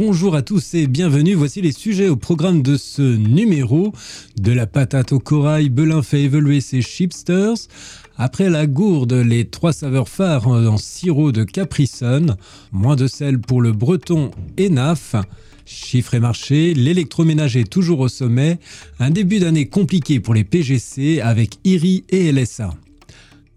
Bonjour à tous et bienvenue. Voici les sujets au programme de ce numéro. De la patate au corail, Belin fait évoluer ses chipsters. Après la gourde, les trois saveurs phares en sirop de Capri Sun. Moins de sel pour le breton Enaf. Chiffres et marché, l'électroménager toujours au sommet. Un début d'année compliqué pour les PGC avec IRI et LSA.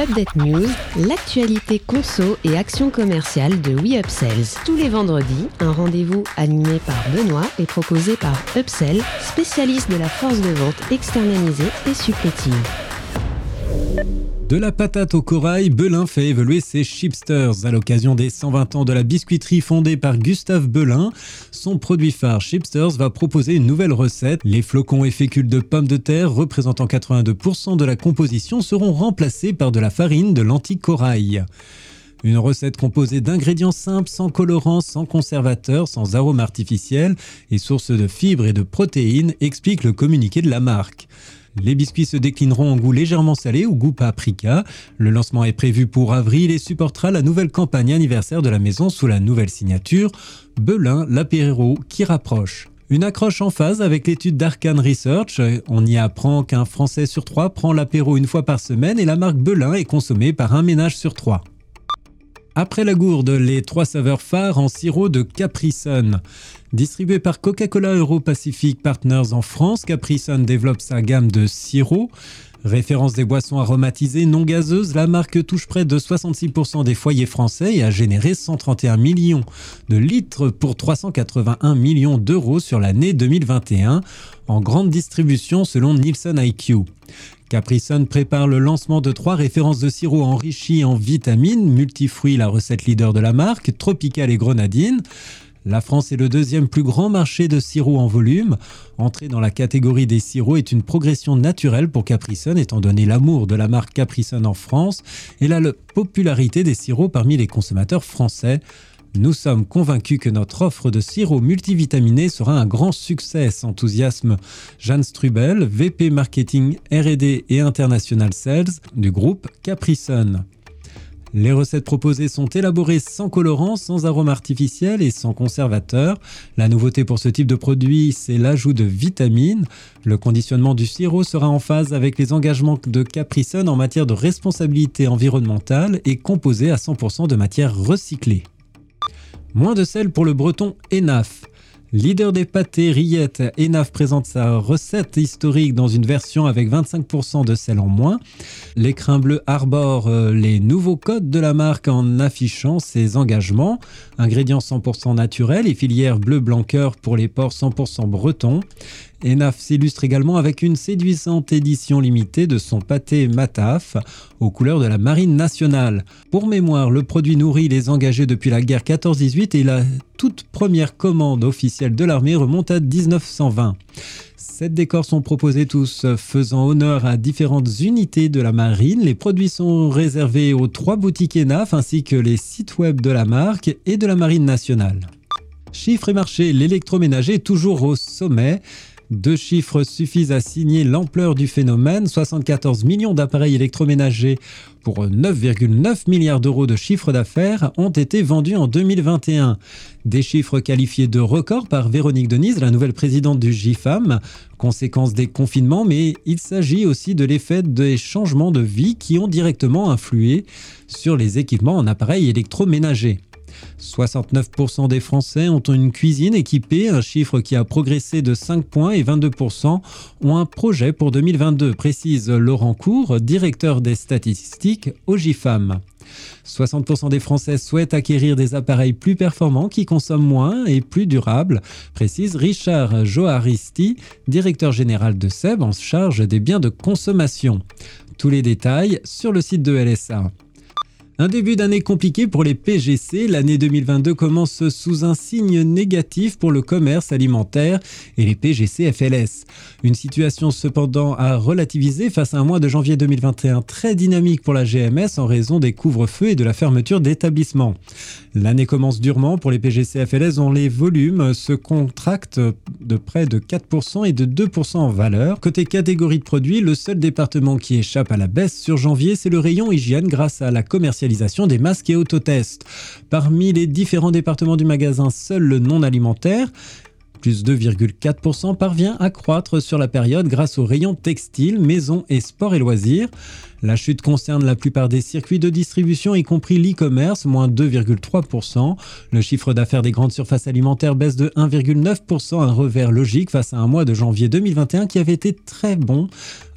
Update News, l'actualité conso et action commerciale de WeUpsells. Tous les vendredis, un rendez-vous animé par Benoît et proposé par Upsell, spécialiste de la force de vente externalisée et supplétive. De la patate au corail, Belin fait évoluer ses chipsters. À l'occasion des 120 ans de la biscuiterie fondée par Gustave Belin, son produit phare Chipsters va proposer une nouvelle recette. Les flocons et fécules de pommes de terre, représentant 82% de la composition, seront remplacés par de la farine de lentilles corail. Une recette composée d'ingrédients simples, sans colorants, sans conservateurs, sans arômes artificiels et source de fibres et de protéines, explique le communiqué de la marque. Les biscuits se déclineront en goût légèrement salé ou goût paprika. Le lancement est prévu pour avril et supportera la nouvelle campagne anniversaire de la maison sous la nouvelle signature Belin, l'apéro qui rapproche. Une accroche en phase avec l'étude d'Arcan Research. On y apprend qu'un Français sur trois prend l'apéro une fois par semaine et la marque Belin est consommée par un ménage sur trois. Après la gourde, les trois saveurs phares en sirop de Capri. Distribué par Coca-Cola Euro-Pacific Partners en France, Capri Sun développe sa gamme de sirops. Référence des boissons aromatisées non gazeuses, la marque touche près de 66% des foyers français et a généré 131 millions de litres pour 381 millions d'euros sur l'année 2021 en grande distribution selon Nielsen IQ. Capri Sun prépare le lancement de trois références de sirop enrichis en vitamines, multifruits la recette leader de la marque, tropical et grenadine. La France est le deuxième plus grand marché de sirop en volume. Entrer dans la catégorie des sirops est une progression naturelle pour Capri Sun étant donné l'amour de la marque Capri Sun en France et la popularité des sirops parmi les consommateurs français. Nous sommes convaincus que notre offre de sirop multivitaminé sera un grand succès, s'enthousiasme Jeanne Strubel, VP Marketing RD et International Sales du groupe Sun. Les recettes proposées sont élaborées sans colorant, sans arôme artificiel et sans conservateur. La nouveauté pour ce type de produit, c'est l'ajout de vitamines. Le conditionnement du sirop sera en phase avec les engagements de Sun en matière de responsabilité environnementale et composé à 100% de matières recyclées. Moins de sel pour le breton Enaf. Leader des pâtés rillettes, Enaf présente sa recette historique dans une version avec 25% de sel en moins. L'écrin bleu arbore euh, les nouveaux codes de la marque en affichant ses engagements. Ingrédients 100% naturels et filière bleu blanc pour les porcs 100% bretons. Enaf s'illustre également avec une séduisante édition limitée de son pâté Mataf aux couleurs de la marine nationale. Pour mémoire, le produit nourrit les engagés depuis la guerre 14-18 et la toute première commande officielle de l'armée remonte à 1920. Sept décors sont proposés tous faisant honneur à différentes unités de la marine. Les produits sont réservés aux trois boutiques ENAF ainsi que les sites web de la marque et de la marine nationale. Chiffres et marché, l'électroménager toujours au sommet. Deux chiffres suffisent à signer l'ampleur du phénomène. 74 millions d'appareils électroménagers pour 9,9 milliards d'euros de chiffre d'affaires ont été vendus en 2021. Des chiffres qualifiés de record par Véronique Denise, la nouvelle présidente du GIFAM, conséquence des confinements, mais il s'agit aussi de l'effet des changements de vie qui ont directement influé sur les équipements en appareils électroménagers. 69% des Français ont une cuisine équipée, un chiffre qui a progressé de 5 points et 22% ont un projet pour 2022, précise Laurent Cour, directeur des statistiques au GIFAM. 60% des Français souhaitent acquérir des appareils plus performants qui consomment moins et plus durables, précise Richard Joaristi, directeur général de SEB en charge des biens de consommation. Tous les détails sur le site de LSA. Un début d'année compliqué pour les PGC. L'année 2022 commence sous un signe négatif pour le commerce alimentaire et les PGC FLS. Une situation cependant à relativiser face à un mois de janvier 2021 très dynamique pour la GMS en raison des couvre-feux et de la fermeture d'établissements. L'année commence durement pour les PGC FLS dont les volumes se contractent de près de 4% et de 2% en valeur. Côté catégorie de produits, le seul département qui échappe à la baisse sur janvier, c'est le rayon hygiène grâce à la commercialisation des masques et autotests. Parmi les différents départements du magasin, seul le non alimentaire plus 2,4%, parvient à croître sur la période grâce aux rayons textiles, maison et sport et loisirs. La chute concerne la plupart des circuits de distribution, y compris l'e-commerce, moins 2,3%. Le chiffre d'affaires des grandes surfaces alimentaires baisse de 1,9%, un revers logique face à un mois de janvier 2021 qui avait été très bon,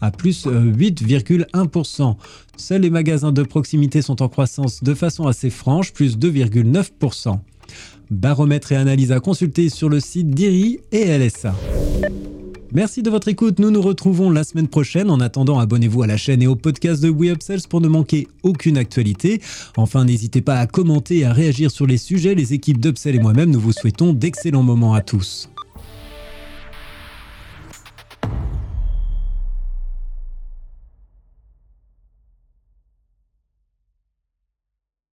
à plus 8,1%. Seuls les magasins de proximité sont en croissance de façon assez franche, plus 2,9%. Baromètre et analyse à consulter sur le site d'IRI et LSA. Merci de votre écoute, nous nous retrouvons la semaine prochaine. En attendant, abonnez-vous à la chaîne et au podcast de WeUpsells pour ne manquer aucune actualité. Enfin, n'hésitez pas à commenter et à réagir sur les sujets. Les équipes d'Upsell et moi-même, nous vous souhaitons d'excellents moments à tous.